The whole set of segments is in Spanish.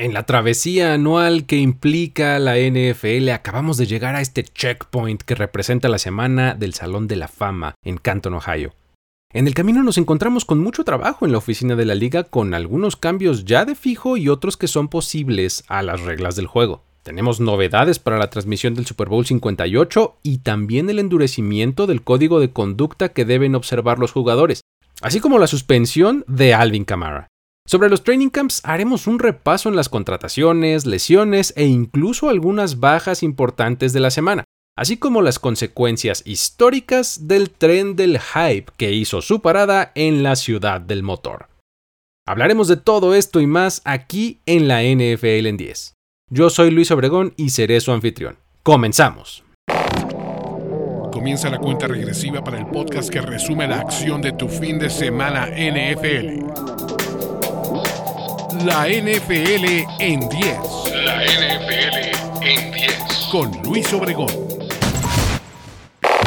En la travesía anual que implica la NFL acabamos de llegar a este checkpoint que representa la semana del Salón de la Fama en Canton, Ohio. En el camino nos encontramos con mucho trabajo en la oficina de la liga con algunos cambios ya de fijo y otros que son posibles a las reglas del juego. Tenemos novedades para la transmisión del Super Bowl 58 y también el endurecimiento del código de conducta que deben observar los jugadores, así como la suspensión de Alvin Kamara. Sobre los training camps haremos un repaso en las contrataciones, lesiones e incluso algunas bajas importantes de la semana, así como las consecuencias históricas del tren del hype que hizo su parada en la ciudad del motor. Hablaremos de todo esto y más aquí en la NFL en 10. Yo soy Luis Obregón y seré su anfitrión. Comenzamos. Comienza la cuenta regresiva para el podcast que resume la acción de tu fin de semana NFL. La NFL en 10. La NFL en 10. Con Luis Obregón.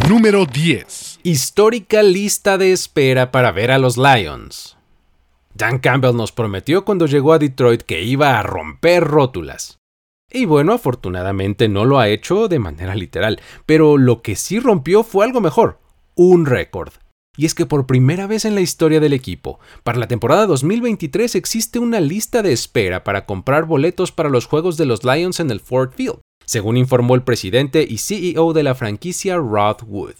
Número 10. Histórica lista de espera para ver a los Lions. Dan Campbell nos prometió cuando llegó a Detroit que iba a romper rótulas. Y bueno, afortunadamente no lo ha hecho de manera literal, pero lo que sí rompió fue algo mejor, un récord. Y es que por primera vez en la historia del equipo, para la temporada 2023 existe una lista de espera para comprar boletos para los juegos de los Lions en el Ford Field, según informó el presidente y CEO de la franquicia Rod Wood.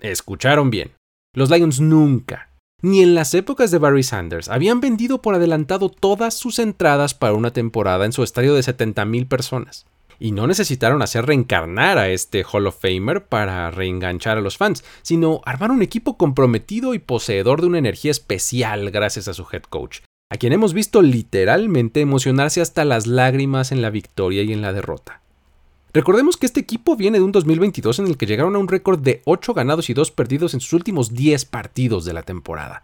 Escucharon bien, los Lions nunca, ni en las épocas de Barry Sanders, habían vendido por adelantado todas sus entradas para una temporada en su estadio de 70.000 personas y no necesitaron hacer reencarnar a este Hall of Famer para reenganchar a los fans, sino armar un equipo comprometido y poseedor de una energía especial gracias a su head coach, a quien hemos visto literalmente emocionarse hasta las lágrimas en la victoria y en la derrota. Recordemos que este equipo viene de un 2022 en el que llegaron a un récord de 8 ganados y 2 perdidos en sus últimos 10 partidos de la temporada.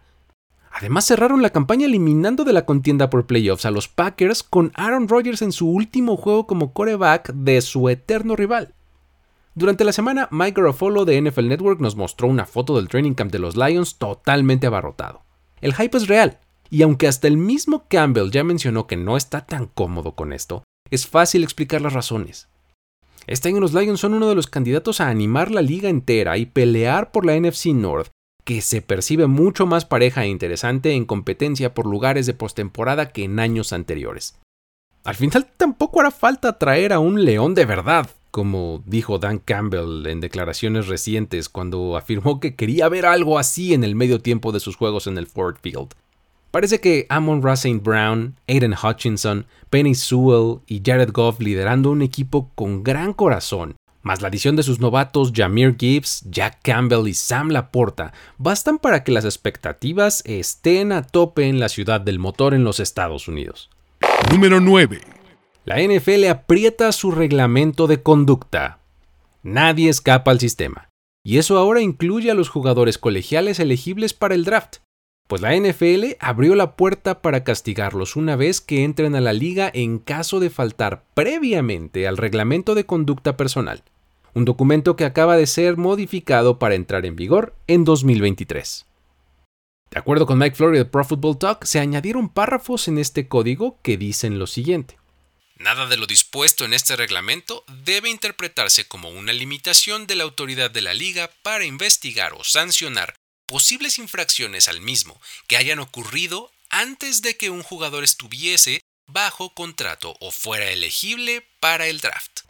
Además cerraron la campaña eliminando de la contienda por playoffs a los Packers con Aaron Rodgers en su último juego como coreback de su eterno rival. Durante la semana, Mike Garofolo de NFL Network nos mostró una foto del training camp de los Lions totalmente abarrotado. El hype es real, y aunque hasta el mismo Campbell ya mencionó que no está tan cómodo con esto, es fácil explicar las razones. Este año los Lions son uno de los candidatos a animar la liga entera y pelear por la NFC North que se percibe mucho más pareja e interesante en competencia por lugares de postemporada que en años anteriores. Al final tampoco hará falta traer a un león de verdad, como dijo Dan Campbell en declaraciones recientes cuando afirmó que quería ver algo así en el medio tiempo de sus juegos en el Ford Field. Parece que Amon Russell Brown, Aiden Hutchinson, Penny Sewell y Jared Goff liderando un equipo con gran corazón más la adición de sus novatos Jameer Gibbs, Jack Campbell y Sam Laporta, bastan para que las expectativas estén a tope en la ciudad del motor en los Estados Unidos. Número 9. La NFL aprieta su reglamento de conducta. Nadie escapa al sistema. Y eso ahora incluye a los jugadores colegiales elegibles para el draft. Pues la NFL abrió la puerta para castigarlos una vez que entren a la liga en caso de faltar previamente al reglamento de conducta personal un documento que acaba de ser modificado para entrar en vigor en 2023. De acuerdo con Mike Flory de Pro Football Talk, se añadieron párrafos en este código que dicen lo siguiente. Nada de lo dispuesto en este reglamento debe interpretarse como una limitación de la autoridad de la liga para investigar o sancionar posibles infracciones al mismo que hayan ocurrido antes de que un jugador estuviese bajo contrato o fuera elegible para el draft.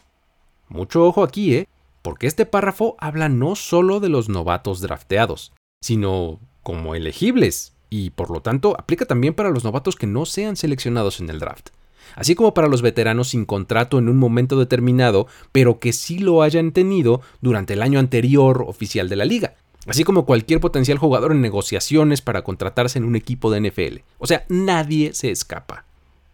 Mucho ojo aquí, ¿eh? Porque este párrafo habla no solo de los novatos drafteados, sino como elegibles, y por lo tanto aplica también para los novatos que no sean seleccionados en el draft, así como para los veteranos sin contrato en un momento determinado, pero que sí lo hayan tenido durante el año anterior oficial de la liga, así como cualquier potencial jugador en negociaciones para contratarse en un equipo de NFL. O sea, nadie se escapa.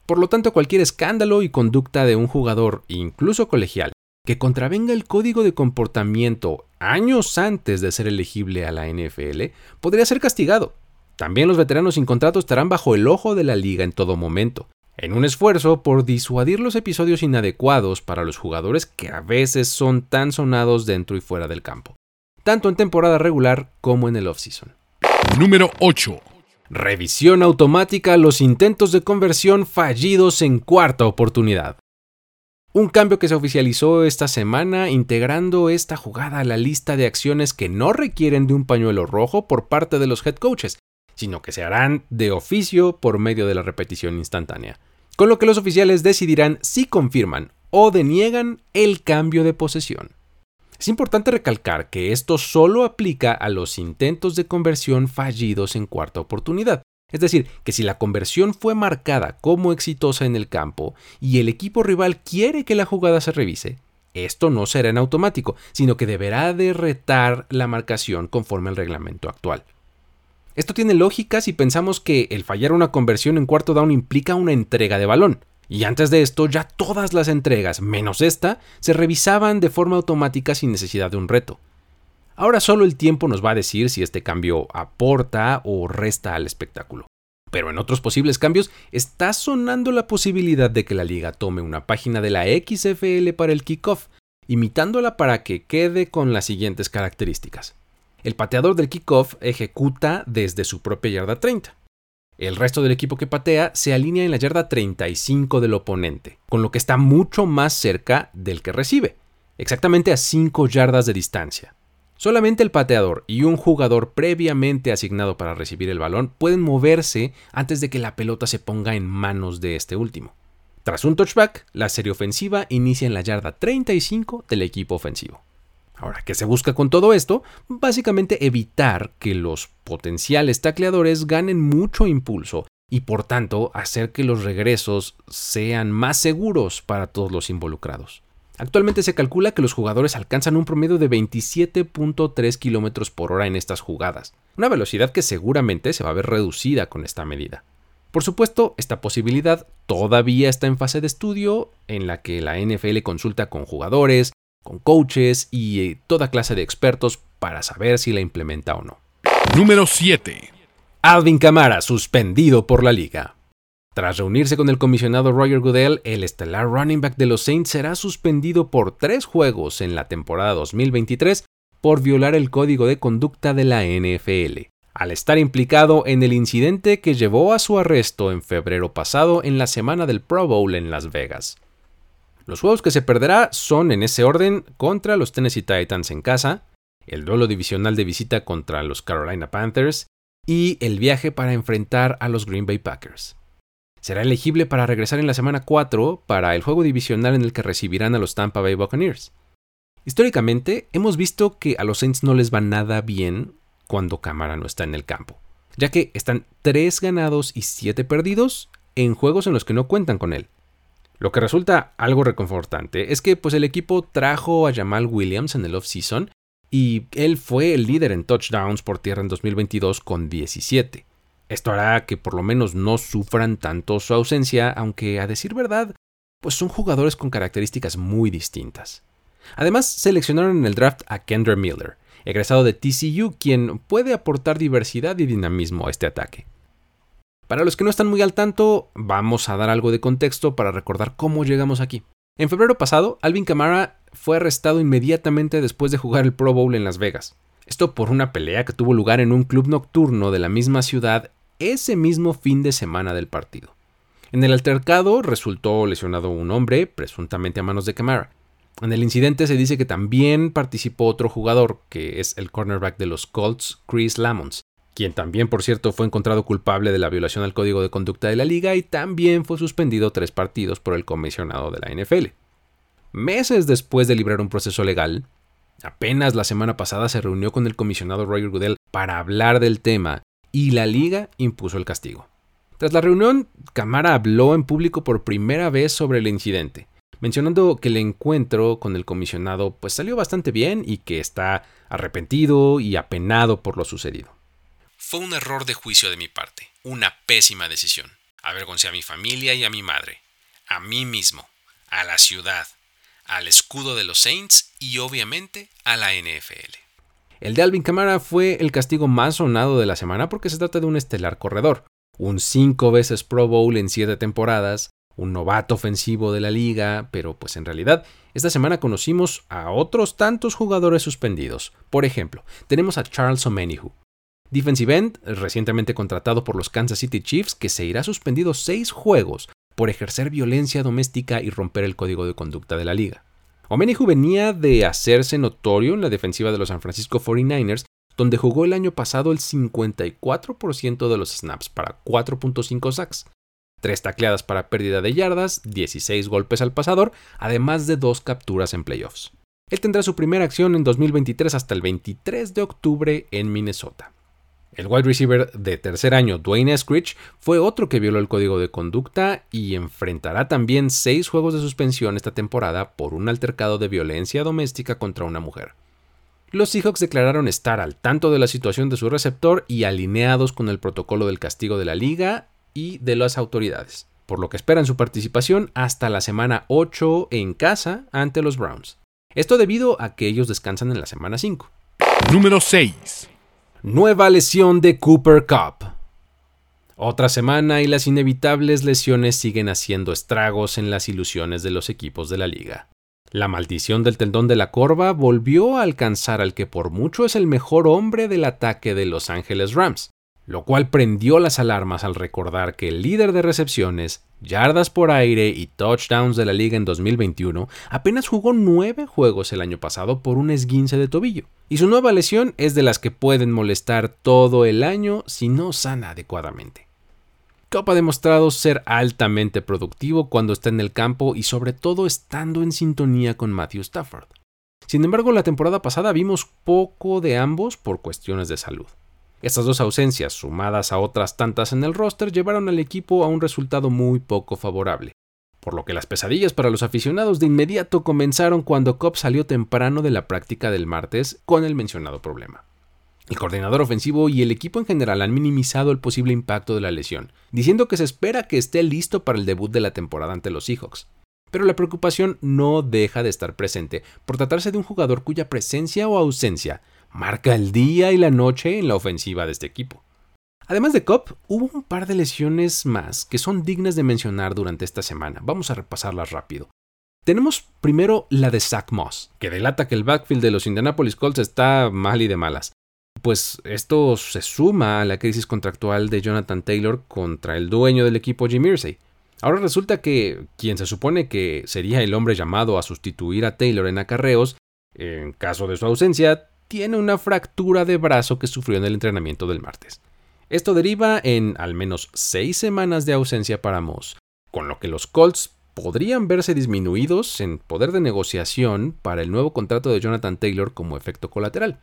Por lo tanto, cualquier escándalo y conducta de un jugador, incluso colegial, que contravenga el código de comportamiento años antes de ser elegible a la NFL podría ser castigado. También los veteranos sin contrato estarán bajo el ojo de la liga en todo momento, en un esfuerzo por disuadir los episodios inadecuados para los jugadores que a veces son tan sonados dentro y fuera del campo, tanto en temporada regular como en el offseason. Número 8. Revisión automática los intentos de conversión fallidos en cuarta oportunidad. Un cambio que se oficializó esta semana integrando esta jugada a la lista de acciones que no requieren de un pañuelo rojo por parte de los head coaches, sino que se harán de oficio por medio de la repetición instantánea, con lo que los oficiales decidirán si confirman o deniegan el cambio de posesión. Es importante recalcar que esto solo aplica a los intentos de conversión fallidos en cuarta oportunidad. Es decir, que si la conversión fue marcada como exitosa en el campo y el equipo rival quiere que la jugada se revise, esto no será en automático, sino que deberá de retar la marcación conforme al reglamento actual. Esto tiene lógica si pensamos que el fallar una conversión en cuarto down implica una entrega de balón. Y antes de esto ya todas las entregas, menos esta, se revisaban de forma automática sin necesidad de un reto. Ahora solo el tiempo nos va a decir si este cambio aporta o resta al espectáculo. Pero en otros posibles cambios está sonando la posibilidad de que la liga tome una página de la XFL para el kickoff, imitándola para que quede con las siguientes características. El pateador del kickoff ejecuta desde su propia yarda 30. El resto del equipo que patea se alinea en la yarda 35 del oponente, con lo que está mucho más cerca del que recibe, exactamente a 5 yardas de distancia. Solamente el pateador y un jugador previamente asignado para recibir el balón pueden moverse antes de que la pelota se ponga en manos de este último. Tras un touchback, la serie ofensiva inicia en la yarda 35 del equipo ofensivo. Ahora, ¿qué se busca con todo esto? Básicamente evitar que los potenciales tacleadores ganen mucho impulso y por tanto hacer que los regresos sean más seguros para todos los involucrados. Actualmente se calcula que los jugadores alcanzan un promedio de 27.3 km por hora en estas jugadas, una velocidad que seguramente se va a ver reducida con esta medida. Por supuesto, esta posibilidad todavía está en fase de estudio, en la que la NFL consulta con jugadores, con coaches y eh, toda clase de expertos para saber si la implementa o no. Número 7. Alvin Kamara suspendido por la liga. Tras reunirse con el comisionado Roger Goodell, el estelar running back de los Saints será suspendido por tres juegos en la temporada 2023 por violar el código de conducta de la NFL, al estar implicado en el incidente que llevó a su arresto en febrero pasado en la semana del Pro Bowl en Las Vegas. Los juegos que se perderá son en ese orden contra los Tennessee Titans en casa, el duelo divisional de visita contra los Carolina Panthers y el viaje para enfrentar a los Green Bay Packers. Será elegible para regresar en la semana 4 para el juego divisional en el que recibirán a los Tampa Bay Buccaneers. Históricamente, hemos visto que a los Saints no les va nada bien cuando Camara no está en el campo, ya que están 3 ganados y 7 perdidos en juegos en los que no cuentan con él. Lo que resulta algo reconfortante es que pues, el equipo trajo a Jamal Williams en el offseason y él fue el líder en touchdowns por tierra en 2022 con 17. Esto hará que por lo menos no sufran tanto su ausencia, aunque a decir verdad, pues son jugadores con características muy distintas. Además, seleccionaron en el draft a Kendra Miller, egresado de TCU, quien puede aportar diversidad y dinamismo a este ataque. Para los que no están muy al tanto, vamos a dar algo de contexto para recordar cómo llegamos aquí. En febrero pasado, Alvin Kamara fue arrestado inmediatamente después de jugar el Pro Bowl en Las Vegas. Esto por una pelea que tuvo lugar en un club nocturno de la misma ciudad ese mismo fin de semana del partido. En el altercado resultó lesionado un hombre, presuntamente a manos de Kamara. En el incidente se dice que también participó otro jugador, que es el cornerback de los Colts, Chris Lamons, quien también, por cierto, fue encontrado culpable de la violación al código de conducta de la liga y también fue suspendido tres partidos por el comisionado de la NFL. Meses después de librar un proceso legal, apenas la semana pasada se reunió con el comisionado Roger Goodell para hablar del tema y la liga impuso el castigo. Tras la reunión, Camara habló en público por primera vez sobre el incidente, mencionando que el encuentro con el comisionado pues salió bastante bien y que está arrepentido y apenado por lo sucedido. Fue un error de juicio de mi parte, una pésima decisión. Avergoncé a mi familia y a mi madre, a mí mismo, a la ciudad, al escudo de los Saints y obviamente a la NFL. El de Alvin Kamara fue el castigo más sonado de la semana porque se trata de un estelar corredor, un cinco veces Pro Bowl en siete temporadas, un novato ofensivo de la liga, pero pues en realidad esta semana conocimos a otros tantos jugadores suspendidos. Por ejemplo, tenemos a Charles Omenihu, defensive end recientemente contratado por los Kansas City Chiefs que se irá suspendido seis juegos por ejercer violencia doméstica y romper el código de conducta de la liga. Omenihu venía de hacerse notorio en la defensiva de los San Francisco 49ers, donde jugó el año pasado el 54% de los snaps para 4.5 sacks, 3 tacleadas para pérdida de yardas, 16 golpes al pasador, además de dos capturas en playoffs. Él tendrá su primera acción en 2023 hasta el 23 de octubre en Minnesota. El wide receiver de tercer año, Dwayne Eskridge, fue otro que violó el código de conducta y enfrentará también seis juegos de suspensión esta temporada por un altercado de violencia doméstica contra una mujer. Los Seahawks declararon estar al tanto de la situación de su receptor y alineados con el protocolo del castigo de la liga y de las autoridades, por lo que esperan su participación hasta la semana 8 en casa ante los Browns. Esto debido a que ellos descansan en la semana 5. Número 6. Nueva lesión de Cooper Cup. Otra semana y las inevitables lesiones siguen haciendo estragos en las ilusiones de los equipos de la liga. La maldición del tendón de la corva volvió a alcanzar al que por mucho es el mejor hombre del ataque de Los Ángeles Rams, lo cual prendió las alarmas al recordar que el líder de recepciones, yardas por aire y touchdowns de la liga en 2021 apenas jugó nueve juegos el año pasado por un esguince de tobillo, y su nueva lesión es de las que pueden molestar todo el año si no sana adecuadamente. Cobb ha demostrado ser altamente productivo cuando está en el campo y sobre todo estando en sintonía con Matthew Stafford. Sin embargo, la temporada pasada vimos poco de ambos por cuestiones de salud. Estas dos ausencias, sumadas a otras tantas en el roster, llevaron al equipo a un resultado muy poco favorable, por lo que las pesadillas para los aficionados de inmediato comenzaron cuando Cobb salió temprano de la práctica del martes con el mencionado problema. El coordinador ofensivo y el equipo en general han minimizado el posible impacto de la lesión, diciendo que se espera que esté listo para el debut de la temporada ante los Seahawks. Pero la preocupación no deja de estar presente por tratarse de un jugador cuya presencia o ausencia marca el día y la noche en la ofensiva de este equipo. Además de Cobb, hubo un par de lesiones más que son dignas de mencionar durante esta semana. Vamos a repasarlas rápido. Tenemos primero la de Zach Moss, que delata que el backfield de los Indianapolis Colts está mal y de malas. Pues esto se suma a la crisis contractual de Jonathan Taylor contra el dueño del equipo Jim Irsay. Ahora resulta que quien se supone que sería el hombre llamado a sustituir a Taylor en acarreos, en caso de su ausencia, tiene una fractura de brazo que sufrió en el entrenamiento del martes. Esto deriva en al menos seis semanas de ausencia para Moss, con lo que los Colts podrían verse disminuidos en poder de negociación para el nuevo contrato de Jonathan Taylor como efecto colateral.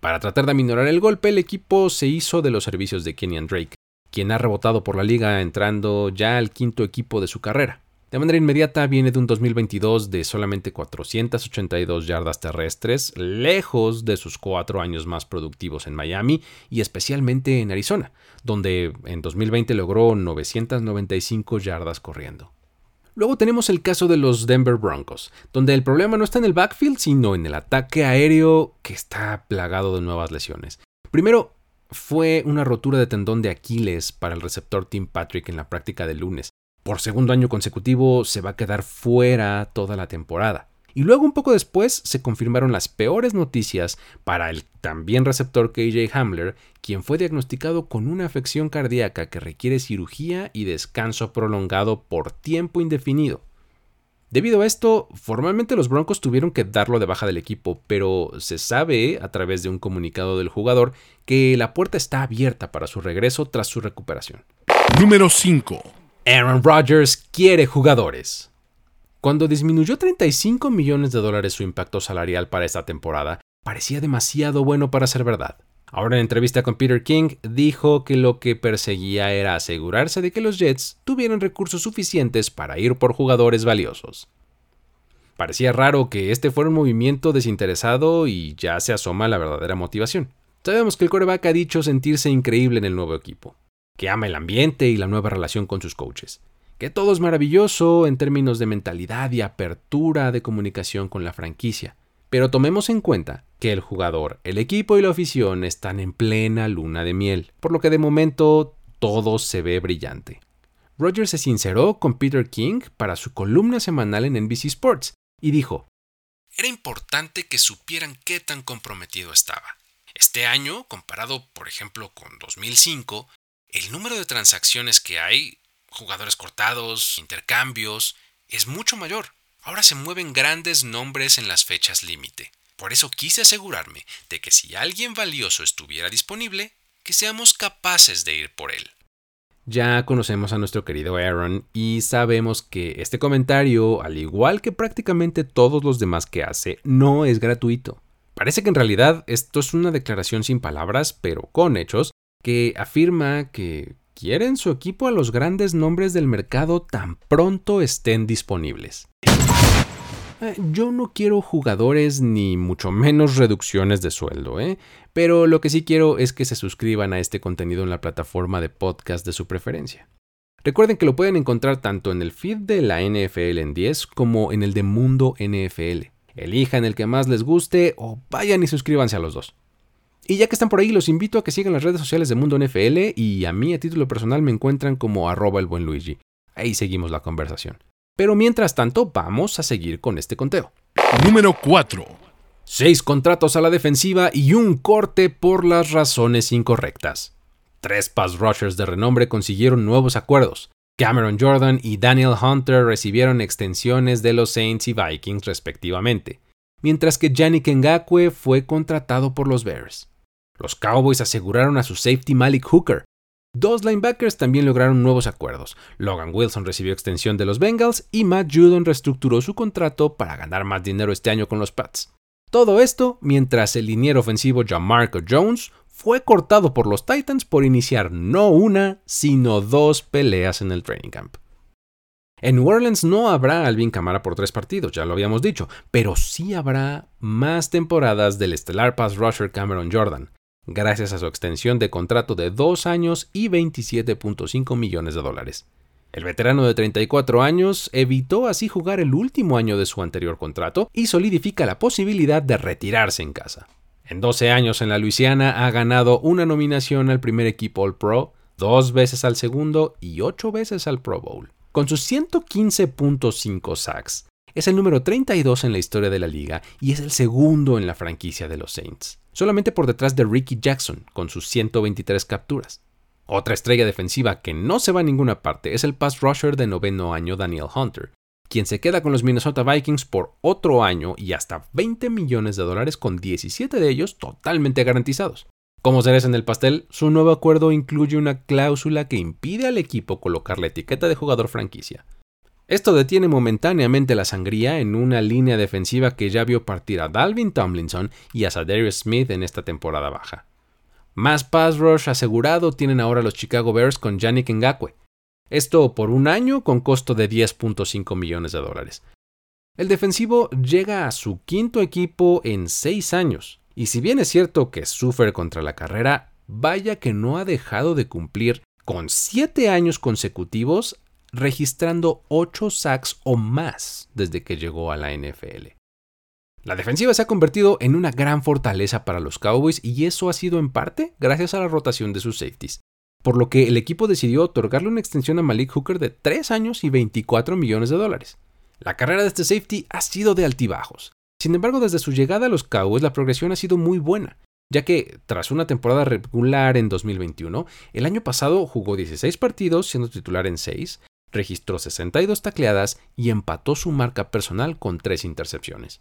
Para tratar de aminorar el golpe, el equipo se hizo de los servicios de Kenyan Drake, quien ha rebotado por la liga entrando ya al quinto equipo de su carrera. De manera inmediata viene de un 2022 de solamente 482 yardas terrestres, lejos de sus cuatro años más productivos en Miami y especialmente en Arizona, donde en 2020 logró 995 yardas corriendo. Luego tenemos el caso de los Denver Broncos, donde el problema no está en el backfield, sino en el ataque aéreo que está plagado de nuevas lesiones. Primero, fue una rotura de tendón de Aquiles para el receptor Tim Patrick en la práctica de lunes, por segundo año consecutivo se va a quedar fuera toda la temporada. Y luego un poco después se confirmaron las peores noticias para el también receptor KJ Hamler, quien fue diagnosticado con una afección cardíaca que requiere cirugía y descanso prolongado por tiempo indefinido. Debido a esto, formalmente los Broncos tuvieron que darlo de baja del equipo, pero se sabe a través de un comunicado del jugador que la puerta está abierta para su regreso tras su recuperación. Número 5. Aaron Rodgers quiere jugadores. Cuando disminuyó 35 millones de dólares su impacto salarial para esta temporada, parecía demasiado bueno para ser verdad. Ahora en entrevista con Peter King dijo que lo que perseguía era asegurarse de que los Jets tuvieran recursos suficientes para ir por jugadores valiosos. Parecía raro que este fuera un movimiento desinteresado y ya se asoma la verdadera motivación. Sabemos que el coreback ha dicho sentirse increíble en el nuevo equipo que ama el ambiente y la nueva relación con sus coaches, que todo es maravilloso en términos de mentalidad y apertura de comunicación con la franquicia. Pero tomemos en cuenta que el jugador, el equipo y la afición están en plena luna de miel, por lo que de momento todo se ve brillante. Rogers se sinceró con Peter King para su columna semanal en NBC Sports y dijo, Era importante que supieran qué tan comprometido estaba Este año, comparado por ejemplo con 2005, el número de transacciones que hay, jugadores cortados, intercambios, es mucho mayor. Ahora se mueven grandes nombres en las fechas límite. Por eso quise asegurarme de que si alguien valioso estuviera disponible, que seamos capaces de ir por él. Ya conocemos a nuestro querido Aaron y sabemos que este comentario, al igual que prácticamente todos los demás que hace, no es gratuito. Parece que en realidad esto es una declaración sin palabras, pero con hechos, que afirma que quieren su equipo a los grandes nombres del mercado tan pronto estén disponibles. Eh, yo no quiero jugadores ni mucho menos reducciones de sueldo, ¿eh? pero lo que sí quiero es que se suscriban a este contenido en la plataforma de podcast de su preferencia. Recuerden que lo pueden encontrar tanto en el feed de la NFL en 10 como en el de Mundo NFL. Elijan el que más les guste o vayan y suscríbanse a los dos. Y ya que están por ahí, los invito a que sigan las redes sociales de Mundo NFL y a mí a título personal me encuentran como arroba el buen Luigi. Ahí seguimos la conversación. Pero mientras tanto, vamos a seguir con este conteo. Número 4. Seis contratos a la defensiva y un corte por las razones incorrectas. Tres pass rushers de renombre consiguieron nuevos acuerdos. Cameron Jordan y Daniel Hunter recibieron extensiones de los Saints y Vikings respectivamente, mientras que Yannick Ngakwe fue contratado por los Bears. Los Cowboys aseguraron a su safety Malik Hooker, Dos linebackers también lograron nuevos acuerdos. Logan Wilson recibió extensión de los Bengals y Matt Judon reestructuró su contrato para ganar más dinero este año con los Pats. Todo esto mientras el liniero ofensivo Jamarco Jones fue cortado por los Titans por iniciar no una, sino dos peleas en el training camp. En New Orleans no habrá Alvin Kamara por tres partidos, ya lo habíamos dicho, pero sí habrá más temporadas del estelar pass rusher Cameron Jordan gracias a su extensión de contrato de dos años y 27.5 millones de dólares. El veterano de 34 años evitó así jugar el último año de su anterior contrato y solidifica la posibilidad de retirarse en casa. En 12 años en la Luisiana ha ganado una nominación al primer equipo All Pro, dos veces al segundo y ocho veces al Pro Bowl. Con sus 115.5 sacks, es el número 32 en la historia de la liga y es el segundo en la franquicia de los Saints solamente por detrás de Ricky Jackson, con sus 123 capturas. Otra estrella defensiva que no se va a ninguna parte es el pass rusher de noveno año Daniel Hunter, quien se queda con los Minnesota Vikings por otro año y hasta 20 millones de dólares con 17 de ellos totalmente garantizados. Como cereza en el pastel, su nuevo acuerdo incluye una cláusula que impide al equipo colocar la etiqueta de jugador franquicia. Esto detiene momentáneamente la sangría en una línea defensiva que ya vio partir a Dalvin Tomlinson y a Sadarius Smith en esta temporada baja. Más pass rush asegurado tienen ahora los Chicago Bears con Yannick Ngakwe. Esto por un año con costo de 10.5 millones de dólares. El defensivo llega a su quinto equipo en seis años, y si bien es cierto que sufre contra la carrera, vaya que no ha dejado de cumplir con siete años consecutivos registrando 8 sacks o más desde que llegó a la NFL. La defensiva se ha convertido en una gran fortaleza para los Cowboys y eso ha sido en parte gracias a la rotación de sus safeties, por lo que el equipo decidió otorgarle una extensión a Malik Hooker de 3 años y 24 millones de dólares. La carrera de este safety ha sido de altibajos. Sin embargo, desde su llegada a los Cowboys la progresión ha sido muy buena, ya que tras una temporada regular en 2021, el año pasado jugó 16 partidos siendo titular en 6, registró 62 tacleadas y empató su marca personal con tres intercepciones.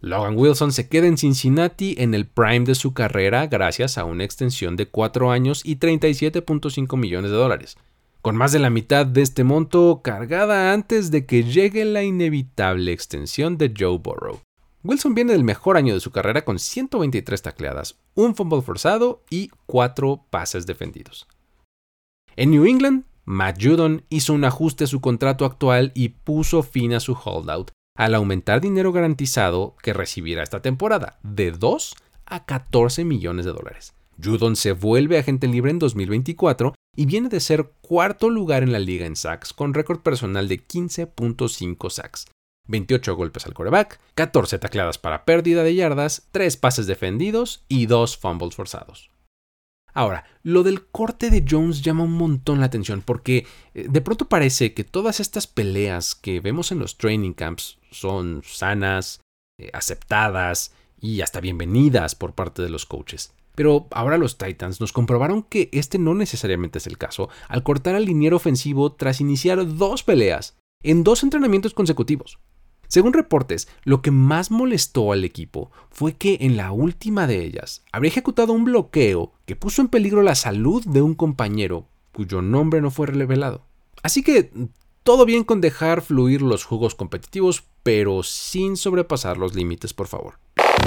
Logan Wilson se queda en Cincinnati en el prime de su carrera gracias a una extensión de 4 años y 37.5 millones de dólares, con más de la mitad de este monto cargada antes de que llegue la inevitable extensión de Joe Burrow. Wilson viene del mejor año de su carrera con 123 tacleadas, un fumble forzado y 4 pases defendidos. En New England, Matt Judon hizo un ajuste a su contrato actual y puso fin a su holdout al aumentar dinero garantizado que recibirá esta temporada de 2 a 14 millones de dólares. Judon se vuelve agente libre en 2024 y viene de ser cuarto lugar en la liga en sacks con récord personal de 15.5 sacks, 28 golpes al coreback, 14 tacleadas para pérdida de yardas, 3 pases defendidos y 2 fumbles forzados. Ahora, lo del corte de Jones llama un montón la atención porque eh, de pronto parece que todas estas peleas que vemos en los training camps son sanas, eh, aceptadas y hasta bienvenidas por parte de los coaches. Pero ahora los Titans nos comprobaron que este no necesariamente es el caso al cortar al liniero ofensivo tras iniciar dos peleas en dos entrenamientos consecutivos. Según reportes, lo que más molestó al equipo fue que en la última de ellas habría ejecutado un bloqueo que puso en peligro la salud de un compañero cuyo nombre no fue revelado. Así que todo bien con dejar fluir los juegos competitivos, pero sin sobrepasar los límites, por favor.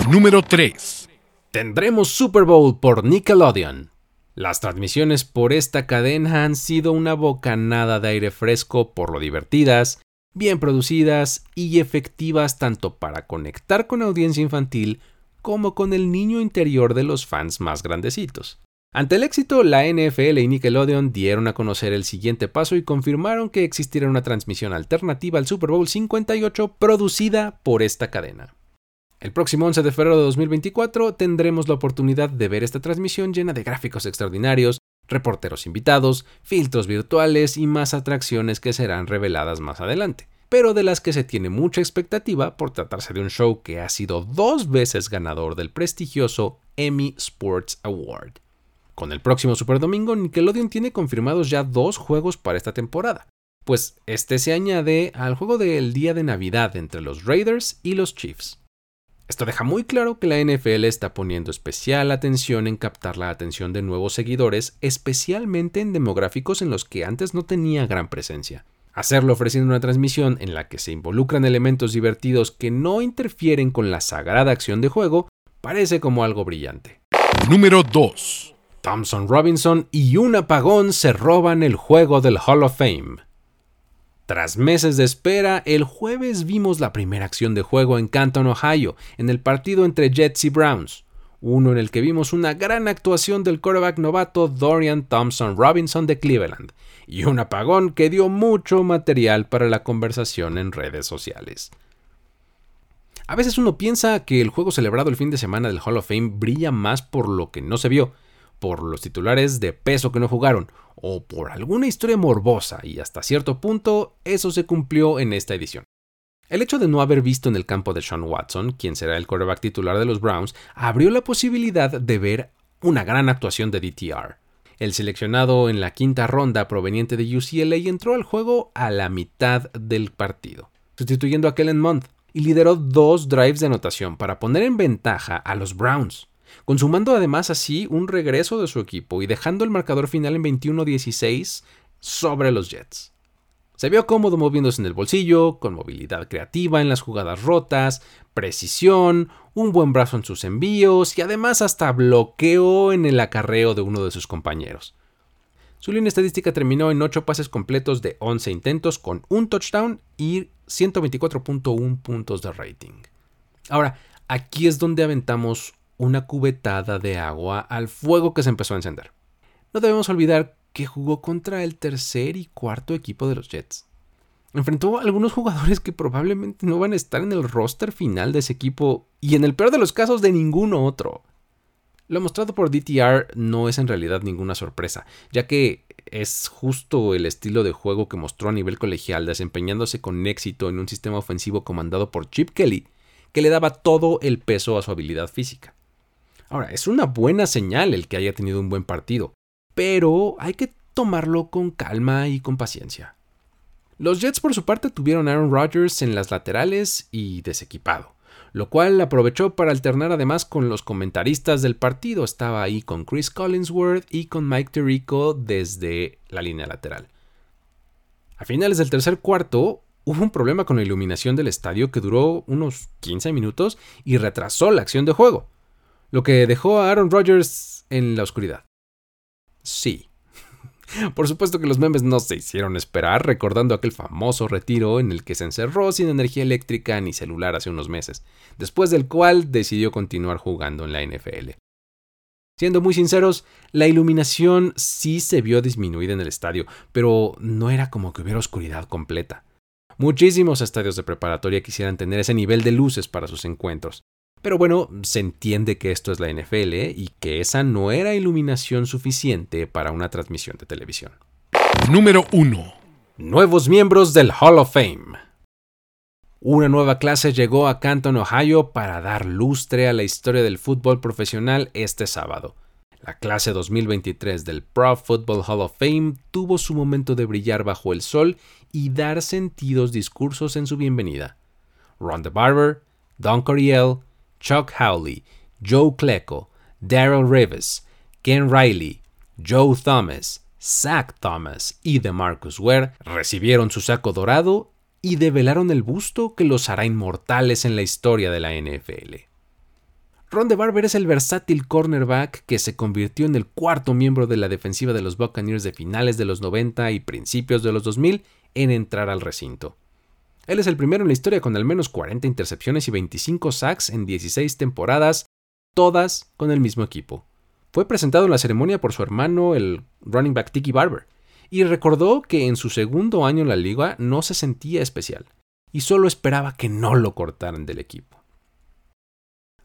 Número 3. Tendremos Super Bowl por Nickelodeon. Las transmisiones por esta cadena han sido una bocanada de aire fresco por lo divertidas, bien producidas y efectivas tanto para conectar con audiencia infantil como con el niño interior de los fans más grandecitos. Ante el éxito, la NFL y Nickelodeon dieron a conocer el siguiente paso y confirmaron que existirá una transmisión alternativa al Super Bowl 58 producida por esta cadena. El próximo 11 de febrero de 2024 tendremos la oportunidad de ver esta transmisión llena de gráficos extraordinarios, reporteros invitados, filtros virtuales y más atracciones que serán reveladas más adelante, pero de las que se tiene mucha expectativa por tratarse de un show que ha sido dos veces ganador del prestigioso Emmy Sports Award. Con el próximo Super Domingo, Nickelodeon tiene confirmados ya dos juegos para esta temporada, pues este se añade al juego del día de Navidad entre los Raiders y los Chiefs. Esto deja muy claro que la NFL está poniendo especial atención en captar la atención de nuevos seguidores, especialmente en demográficos en los que antes no tenía gran presencia. Hacerlo ofreciendo una transmisión en la que se involucran elementos divertidos que no interfieren con la sagrada acción de juego parece como algo brillante. Número 2. Thompson Robinson y un apagón se roban el juego del Hall of Fame. Tras meses de espera, el jueves vimos la primera acción de juego en Canton, Ohio, en el partido entre Jets y Browns, uno en el que vimos una gran actuación del quarterback novato Dorian Thompson Robinson de Cleveland, y un apagón que dio mucho material para la conversación en redes sociales. A veces uno piensa que el juego celebrado el fin de semana del Hall of Fame brilla más por lo que no se vio, por los titulares de peso que no jugaron o por alguna historia morbosa y hasta cierto punto eso se cumplió en esta edición. El hecho de no haber visto en el campo de Sean Watson, quien será el quarterback titular de los Browns, abrió la posibilidad de ver una gran actuación de DTR. El seleccionado en la quinta ronda proveniente de UCLA entró al juego a la mitad del partido, sustituyendo a Kellen Month, y lideró dos drives de anotación para poner en ventaja a los Browns consumando además así un regreso de su equipo y dejando el marcador final en 21-16 sobre los Jets. Se vio cómodo moviéndose en el bolsillo, con movilidad creativa en las jugadas rotas, precisión, un buen brazo en sus envíos y además hasta bloqueo en el acarreo de uno de sus compañeros. Su línea estadística terminó en 8 pases completos de 11 intentos con un touchdown y 124.1 puntos de rating. Ahora, aquí es donde aventamos una cubetada de agua al fuego que se empezó a encender. No debemos olvidar que jugó contra el tercer y cuarto equipo de los Jets. Enfrentó a algunos jugadores que probablemente no van a estar en el roster final de ese equipo y en el peor de los casos de ninguno otro. Lo mostrado por DTR no es en realidad ninguna sorpresa, ya que es justo el estilo de juego que mostró a nivel colegial desempeñándose con éxito en un sistema ofensivo comandado por Chip Kelly, que le daba todo el peso a su habilidad física. Ahora, es una buena señal el que haya tenido un buen partido, pero hay que tomarlo con calma y con paciencia. Los Jets por su parte tuvieron a Aaron Rodgers en las laterales y desequipado, lo cual aprovechó para alternar además con los comentaristas del partido. Estaba ahí con Chris Collinsworth y con Mike Tirico desde la línea lateral. A finales del tercer cuarto hubo un problema con la iluminación del estadio que duró unos 15 minutos y retrasó la acción de juego lo que dejó a Aaron Rodgers en la oscuridad. Sí. Por supuesto que los memes no se hicieron esperar, recordando aquel famoso retiro en el que se encerró sin energía eléctrica ni celular hace unos meses, después del cual decidió continuar jugando en la NFL. Siendo muy sinceros, la iluminación sí se vio disminuida en el estadio, pero no era como que hubiera oscuridad completa. Muchísimos estadios de preparatoria quisieran tener ese nivel de luces para sus encuentros, pero bueno, se entiende que esto es la NFL y que esa no era iluminación suficiente para una transmisión de televisión. Número 1. Nuevos miembros del Hall of Fame. Una nueva clase llegó a Canton, Ohio, para dar lustre a la historia del fútbol profesional este sábado. La clase 2023 del Pro Football Hall of Fame tuvo su momento de brillar bajo el sol y dar sentidos discursos en su bienvenida. Ron Barber, Don Coryell, Chuck Howley, Joe Klecko, Daryl Rivers, Ken Riley, Joe Thomas, Zach Thomas y DeMarcus Ware recibieron su saco dorado y develaron el busto que los hará inmortales en la historia de la NFL. Ron Barber es el versátil cornerback que se convirtió en el cuarto miembro de la defensiva de los Buccaneers de finales de los 90 y principios de los 2000 en entrar al recinto. Él es el primero en la historia con al menos 40 intercepciones y 25 sacks en 16 temporadas, todas con el mismo equipo. Fue presentado en la ceremonia por su hermano, el running back Tiki Barber, y recordó que en su segundo año en la liga no se sentía especial, y solo esperaba que no lo cortaran del equipo.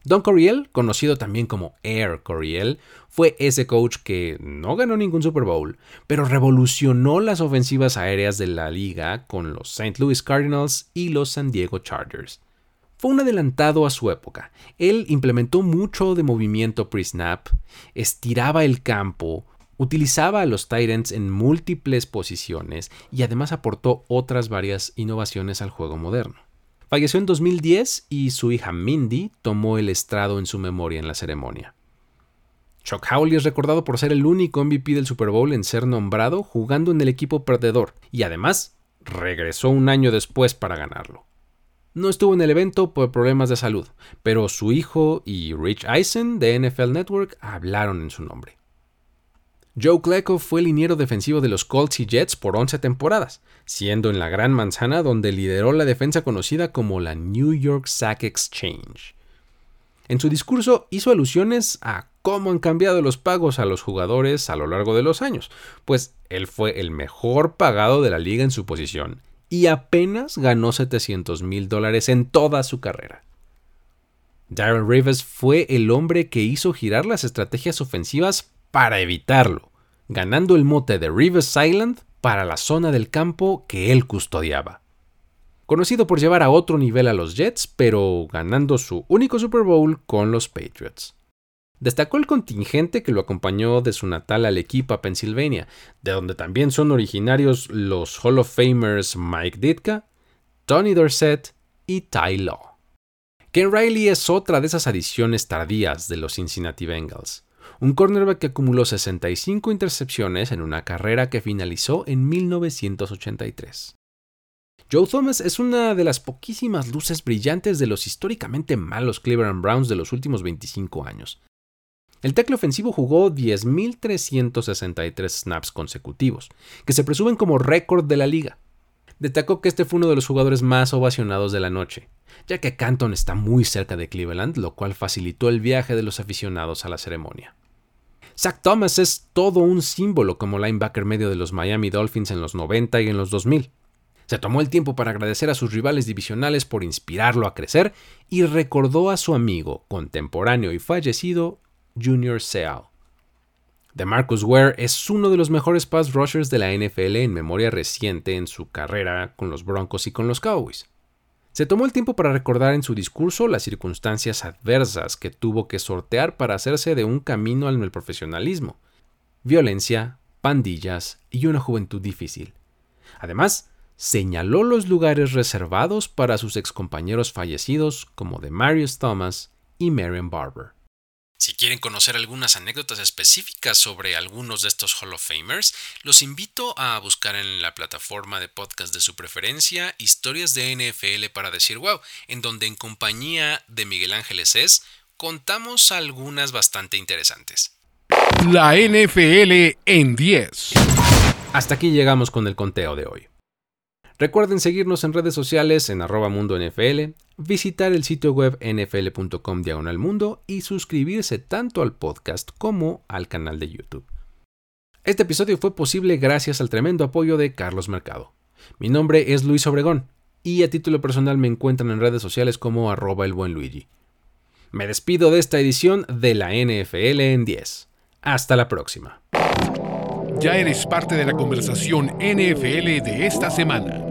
Don Coryell, conocido también como Air Coryell, fue ese coach que no ganó ningún Super Bowl, pero revolucionó las ofensivas aéreas de la liga con los St. Louis Cardinals y los San Diego Chargers. Fue un adelantado a su época. Él implementó mucho de movimiento pre-snap, estiraba el campo, utilizaba a los Titans en múltiples posiciones y además aportó otras varias innovaciones al juego moderno. Falleció en 2010 y su hija Mindy tomó el estrado en su memoria en la ceremonia. Chuck Howley es recordado por ser el único MVP del Super Bowl en ser nombrado jugando en el equipo perdedor y además regresó un año después para ganarlo. No estuvo en el evento por problemas de salud, pero su hijo y Rich Eisen de NFL Network hablaron en su nombre. Joe Klecko fue liniero defensivo de los Colts y Jets por 11 temporadas, siendo en la Gran Manzana donde lideró la defensa conocida como la New York Sack Exchange. En su discurso hizo alusiones a cómo han cambiado los pagos a los jugadores a lo largo de los años, pues él fue el mejor pagado de la liga en su posición y apenas ganó 700 mil dólares en toda su carrera. Darren Rivers fue el hombre que hizo girar las estrategias ofensivas para evitarlo, ganando el mote de Rivers Island para la zona del campo que él custodiaba. Conocido por llevar a otro nivel a los Jets, pero ganando su único Super Bowl con los Patriots. Destacó el contingente que lo acompañó de su natal al equipo a Pennsylvania, de donde también son originarios los Hall of Famers Mike Ditka, Tony Dorsett y Ty Law. Ken Riley es otra de esas adiciones tardías de los Cincinnati Bengals un cornerback que acumuló 65 intercepciones en una carrera que finalizó en 1983. Joe Thomas es una de las poquísimas luces brillantes de los históricamente malos Cleveland Browns de los últimos 25 años. El tackle ofensivo jugó 10.363 snaps consecutivos, que se presumen como récord de la liga. Destacó que este fue uno de los jugadores más ovacionados de la noche, ya que Canton está muy cerca de Cleveland, lo cual facilitó el viaje de los aficionados a la ceremonia. Zach Thomas es todo un símbolo como linebacker medio de los Miami Dolphins en los 90 y en los 2000. Se tomó el tiempo para agradecer a sus rivales divisionales por inspirarlo a crecer y recordó a su amigo, contemporáneo y fallecido, Junior Seau. DeMarcus Ware es uno de los mejores pass rushers de la NFL en memoria reciente en su carrera con los Broncos y con los Cowboys. Se tomó el tiempo para recordar en su discurso las circunstancias adversas que tuvo que sortear para hacerse de un camino al profesionalismo. Violencia, pandillas y una juventud difícil. Además, señaló los lugares reservados para sus excompañeros fallecidos como de Marius Thomas y Marion Barber. Si quieren conocer algunas anécdotas específicas sobre algunos de estos Hall of Famers, los invito a buscar en la plataforma de podcast de su preferencia Historias de NFL para decir wow, en donde en compañía de Miguel Ángeles es contamos algunas bastante interesantes. La NFL en 10. Hasta aquí llegamos con el conteo de hoy. Recuerden seguirnos en redes sociales en arroba mundo NFL, visitar el sitio web nfl.com diagonal mundo y suscribirse tanto al podcast como al canal de YouTube. Este episodio fue posible gracias al tremendo apoyo de Carlos Mercado. Mi nombre es Luis Obregón y a título personal me encuentran en redes sociales como arroba el buen Luigi. Me despido de esta edición de la NFL en 10. Hasta la próxima. Ya eres parte de la conversación NFL de esta semana.